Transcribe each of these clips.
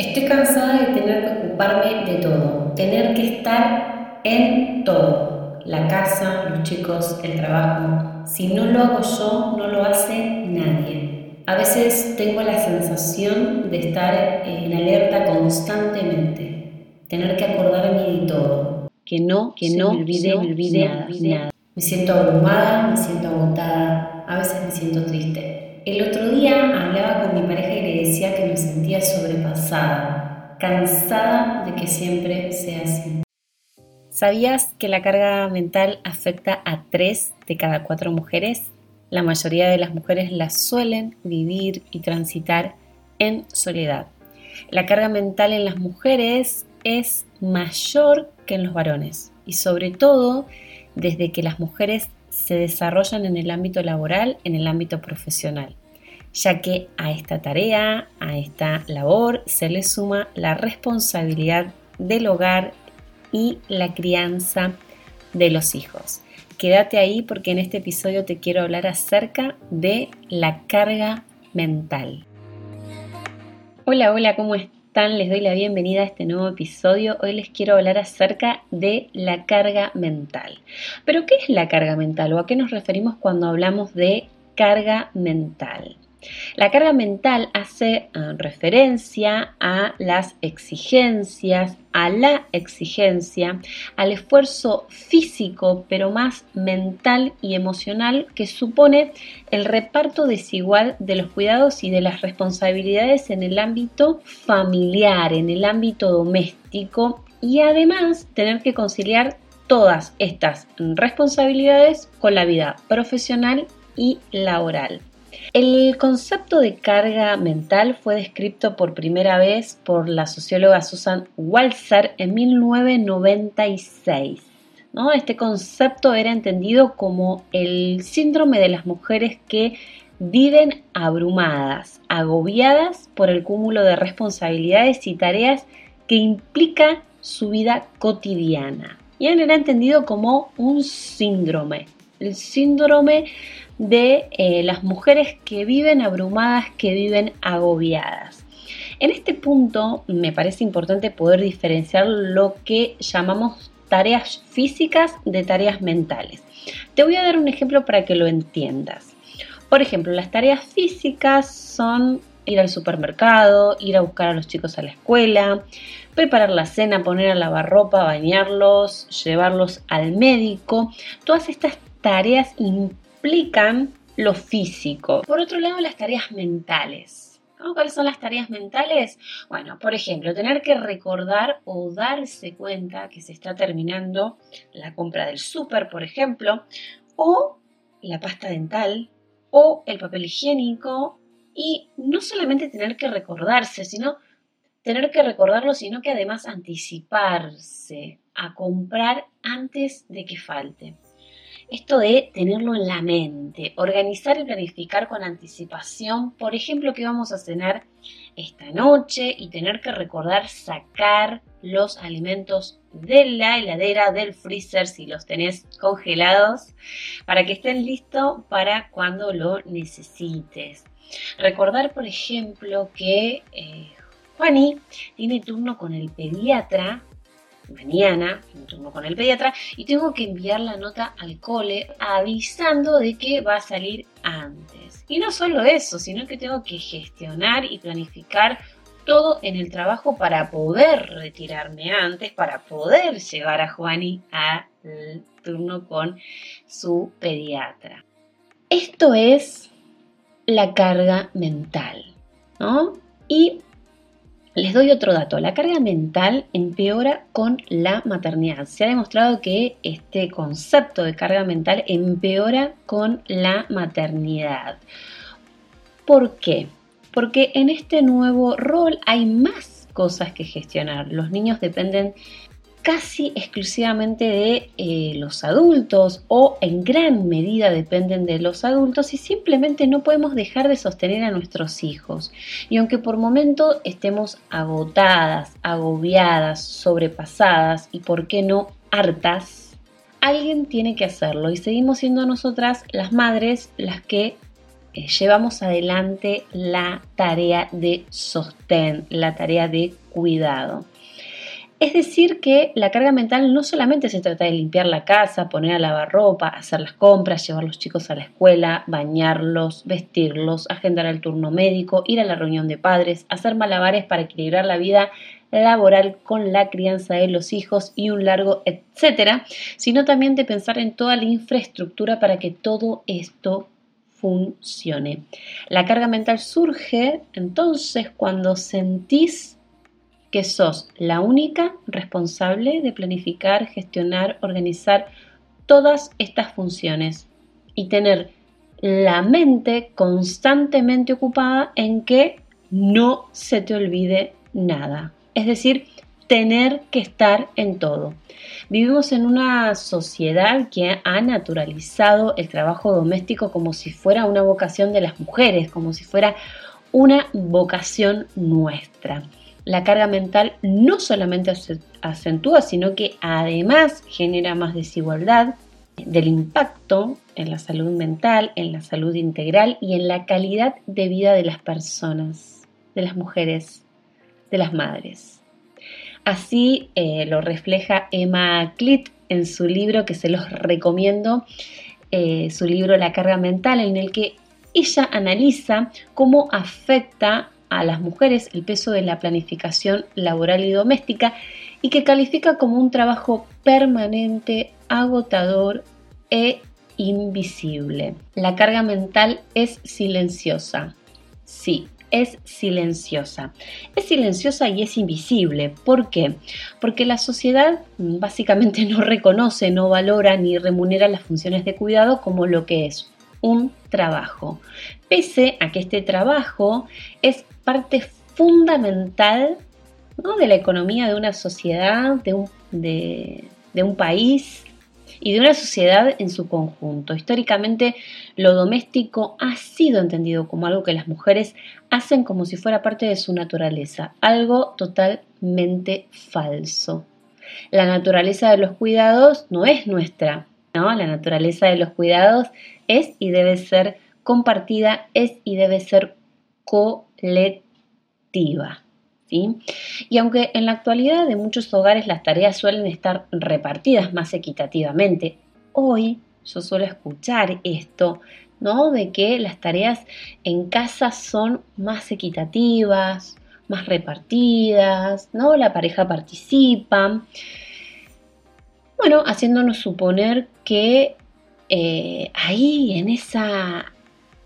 Estoy cansada de tener que ocuparme de todo, tener que estar en todo. La casa, los chicos, el trabajo. Si no lo hago yo, no lo hace nadie. A veces tengo la sensación de estar en alerta constantemente, tener que acordarme de todo, que no, que no me olvide, me olvide, nada. Me siento abrumada, me siento agotada, a veces me siento triste. El otro día hablaba con mi pareja y le decía que me sentía sobrepasada, cansada de que siempre sea así. ¿Sabías que la carga mental afecta a tres de cada cuatro mujeres? La mayoría de las mujeres la suelen vivir y transitar en soledad. La carga mental en las mujeres es mayor que en los varones y sobre todo desde que las mujeres se desarrollan en el ámbito laboral, en el ámbito profesional, ya que a esta tarea, a esta labor, se le suma la responsabilidad del hogar y la crianza de los hijos. Quédate ahí porque en este episodio te quiero hablar acerca de la carga mental. Hola, hola, ¿cómo estás? Les doy la bienvenida a este nuevo episodio. Hoy les quiero hablar acerca de la carga mental. Pero, ¿qué es la carga mental o a qué nos referimos cuando hablamos de carga mental? La carga mental hace ah, referencia a las exigencias, a la exigencia, al esfuerzo físico, pero más mental y emocional que supone el reparto desigual de los cuidados y de las responsabilidades en el ámbito familiar, en el ámbito doméstico y además tener que conciliar todas estas responsabilidades con la vida profesional y laboral. El concepto de carga mental fue descrito por primera vez por la socióloga Susan Walzer en 1996. Este concepto era entendido como el síndrome de las mujeres que viven abrumadas, agobiadas por el cúmulo de responsabilidades y tareas que implica su vida cotidiana. Y era entendido como un síndrome, el síndrome de eh, las mujeres que viven abrumadas, que viven agobiadas. En este punto me parece importante poder diferenciar lo que llamamos tareas físicas de tareas mentales. Te voy a dar un ejemplo para que lo entiendas. Por ejemplo, las tareas físicas son ir al supermercado, ir a buscar a los chicos a la escuela, preparar la cena, poner a lavar ropa, bañarlos, llevarlos al médico. Todas estas tareas implican lo físico. Por otro lado, las tareas mentales. ¿Cuáles son las tareas mentales? Bueno, por ejemplo, tener que recordar o darse cuenta que se está terminando la compra del súper, por ejemplo, o la pasta dental, o el papel higiénico, y no solamente tener que recordarse, sino tener que recordarlo, sino que además anticiparse a comprar antes de que falte. Esto de tenerlo en la mente, organizar y planificar con anticipación, por ejemplo, que vamos a cenar esta noche y tener que recordar sacar los alimentos de la heladera, del freezer, si los tenés congelados, para que estén listos para cuando lo necesites. Recordar, por ejemplo, que eh, Juani tiene turno con el pediatra mañana, un turno con el pediatra, y tengo que enviar la nota al cole avisando de que va a salir antes. Y no solo eso, sino que tengo que gestionar y planificar todo en el trabajo para poder retirarme antes, para poder llevar a Juani al turno con su pediatra. Esto es la carga mental, ¿no? Y les doy otro dato, la carga mental empeora con la maternidad. Se ha demostrado que este concepto de carga mental empeora con la maternidad. ¿Por qué? Porque en este nuevo rol hay más cosas que gestionar. Los niños dependen casi exclusivamente de eh, los adultos o en gran medida dependen de los adultos y simplemente no podemos dejar de sostener a nuestros hijos. Y aunque por momento estemos agotadas, agobiadas, sobrepasadas y por qué no hartas, alguien tiene que hacerlo y seguimos siendo nosotras las madres las que eh, llevamos adelante la tarea de sostén, la tarea de cuidado. Es decir, que la carga mental no solamente se trata de limpiar la casa, poner a lavar ropa, hacer las compras, llevar los chicos a la escuela, bañarlos, vestirlos, agendar el turno médico, ir a la reunión de padres, hacer malabares para equilibrar la vida laboral con la crianza de los hijos y un largo etcétera, sino también de pensar en toda la infraestructura para que todo esto funcione. La carga mental surge entonces cuando sentís que sos la única responsable de planificar, gestionar, organizar todas estas funciones y tener la mente constantemente ocupada en que no se te olvide nada. Es decir, tener que estar en todo. Vivimos en una sociedad que ha naturalizado el trabajo doméstico como si fuera una vocación de las mujeres, como si fuera una vocación nuestra la carga mental no solamente acentúa, sino que además genera más desigualdad del impacto en la salud mental, en la salud integral y en la calidad de vida de las personas, de las mujeres, de las madres. Así eh, lo refleja Emma Clit en su libro que se los recomiendo, eh, su libro La carga mental, en el que ella analiza cómo afecta a las mujeres el peso de la planificación laboral y doméstica y que califica como un trabajo permanente, agotador e invisible. La carga mental es silenciosa. Sí, es silenciosa. Es silenciosa y es invisible. ¿Por qué? Porque la sociedad básicamente no reconoce, no valora ni remunera las funciones de cuidado como lo que es un trabajo. Pese a que este trabajo es parte fundamental de la economía de una sociedad, de un, país y de una sociedad en su conjunto. Históricamente lo doméstico ha sido entendido como algo que las mujeres hacen como si fuera parte de su naturaleza, algo totalmente falso. La naturaleza de los cuidados no es nuestra, ¿no? La naturaleza de los cuidados es y debe ser compartida, es y debe ser colectiva. ¿sí? Y aunque en la actualidad de muchos hogares las tareas suelen estar repartidas más equitativamente, hoy yo suelo escuchar esto, ¿no? De que las tareas en casa son más equitativas, más repartidas, ¿no? La pareja participa. Bueno, haciéndonos suponer que eh, ahí en esa,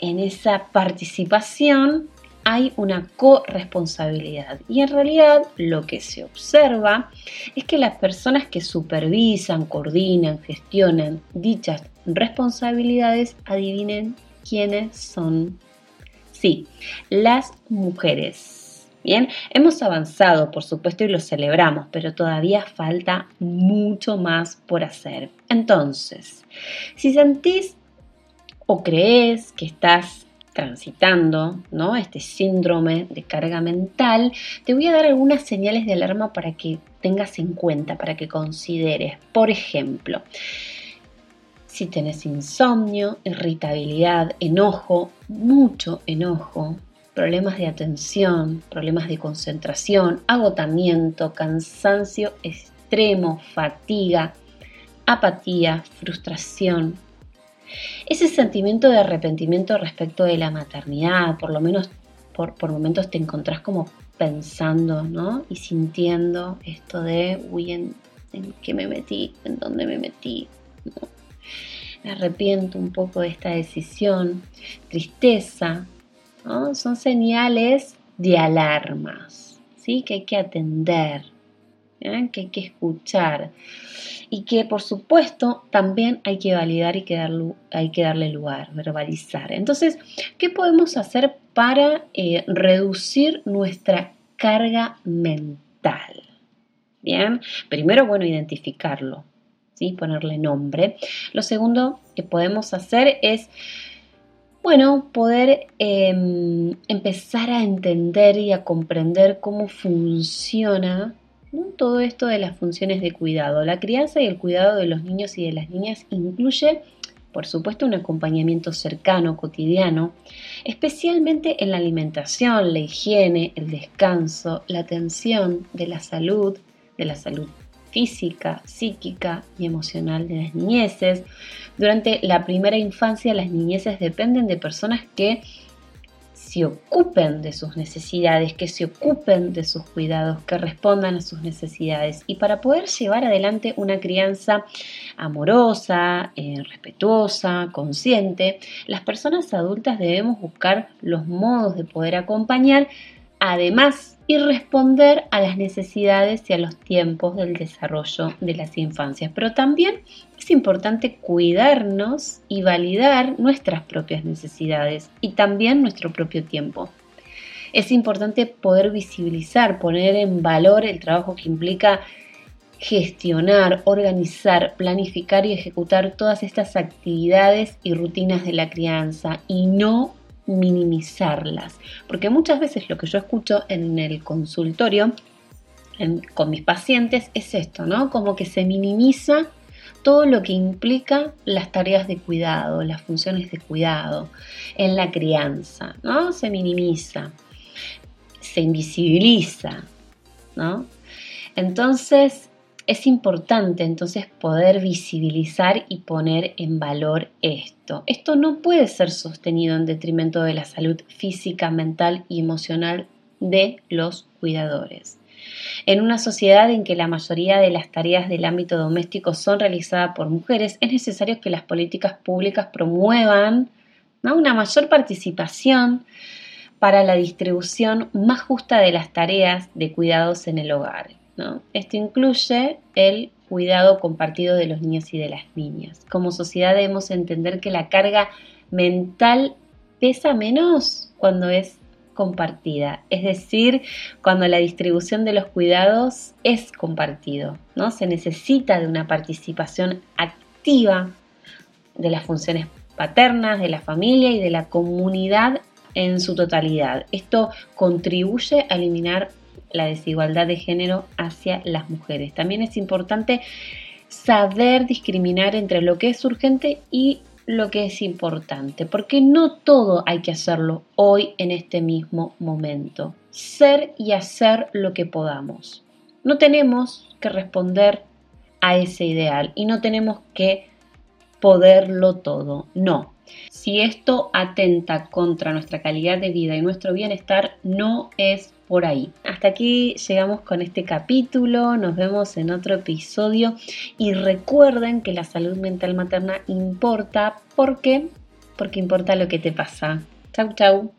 en esa participación hay una corresponsabilidad. Y en realidad lo que se observa es que las personas que supervisan, coordinan, gestionan dichas responsabilidades, adivinen quiénes son. Sí, las mujeres. Bien, hemos avanzado, por supuesto, y lo celebramos, pero todavía falta mucho más por hacer. Entonces, si sentís o crees que estás transitando ¿no? este síndrome de carga mental, te voy a dar algunas señales de alarma para que tengas en cuenta, para que consideres. Por ejemplo, si tenés insomnio, irritabilidad, enojo, mucho enojo, problemas de atención, problemas de concentración, agotamiento, cansancio extremo, fatiga, apatía, frustración. Ese sentimiento de arrepentimiento respecto de la maternidad, por lo menos por, momentos te encontrás como pensando, ¿no? Y sintiendo esto de, uy, ¿en, qué me metí? ¿En dónde me metí? Me arrepiento un poco de esta decisión. Tristeza, son señales de alarmas, ¿sí? que hay que atender, que hay que escuchar y que por supuesto también hay que validar y que hay que darle lugar, verbalizar. Entonces, ¿qué podemos hacer para eh, reducir nuestra carga mental? Bien, primero, bueno, identificarlo, ¿sí? ponerle nombre. Lo segundo que podemos hacer es bueno, poder em, empezar a entender y a comprender cómo funciona todo esto de las funciones de cuidado. La crianza y el cuidado de los niños y de las niñas incluye por supuesto, un acompañamiento cercano, cotidiano, especialmente en la alimentación, la higiene, el descanso, la atención de la salud, de la salud física, psíquica y emocional de las niñeces. Durante la primera infancia, las niñeces dependen de personas que se ocupen de sus necesidades, que se ocupen de sus cuidados, que respondan a sus necesidades. Y para poder llevar adelante una crianza amorosa, eh, respetuosa, consciente, las personas adultas debemos buscar los modos de poder acompañar, además y responder a las necesidades y a los tiempos del desarrollo de las infancias. Pero también es importante cuidarnos y validar nuestras propias necesidades y también nuestro propio tiempo. Es importante poder visibilizar, poner en valor el trabajo que implica gestionar, organizar, planificar y ejecutar todas estas actividades y rutinas de la crianza y no minimizarlas. Porque muchas veces lo que yo escucho en el consultorio con mis pacientes es esto, ¿no? Como que se minimiza todo lo que implica las tareas de cuidado, las funciones de cuidado en la crianza, ¿no? Se minimiza, se invisibiliza, ¿no? Entonces, es importante entonces poder visibilizar y poner en valor esto. Esto no puede ser sostenido en detrimento de la salud física, mental y emocional de los cuidadores. En una sociedad en que la mayoría de las tareas del ámbito doméstico son realizadas por mujeres, es necesario que las políticas públicas promuevan una mayor participación para la distribución más justa de las tareas de cuidados en el hogar. Esto incluye el cuidado compartido de los niños y de las niñas. Como sociedad debemos entender que la carga mental pesa menos cuando es compartida, es decir, cuando la distribución de los cuidados es compartido, ¿no? Se necesita de una participación activa de las funciones paternas, de la familia y de la comunidad en su totalidad. Esto contribuye a eliminar la desigualdad de género hacia las mujeres. También es importante saber discriminar entre lo que es urgente y lo que es importante, porque no todo hay que hacerlo hoy en este mismo momento. Ser y hacer lo que podamos. No tenemos que responder a ese ideal y no tenemos que poderlo todo, no. Si esto atenta contra nuestra calidad de vida y nuestro bienestar, no es por ahí. Hasta aquí llegamos con este capítulo, nos vemos en otro episodio y recuerden que la salud mental materna importa, ¿por qué? Porque importa lo que te pasa. Chau, chau.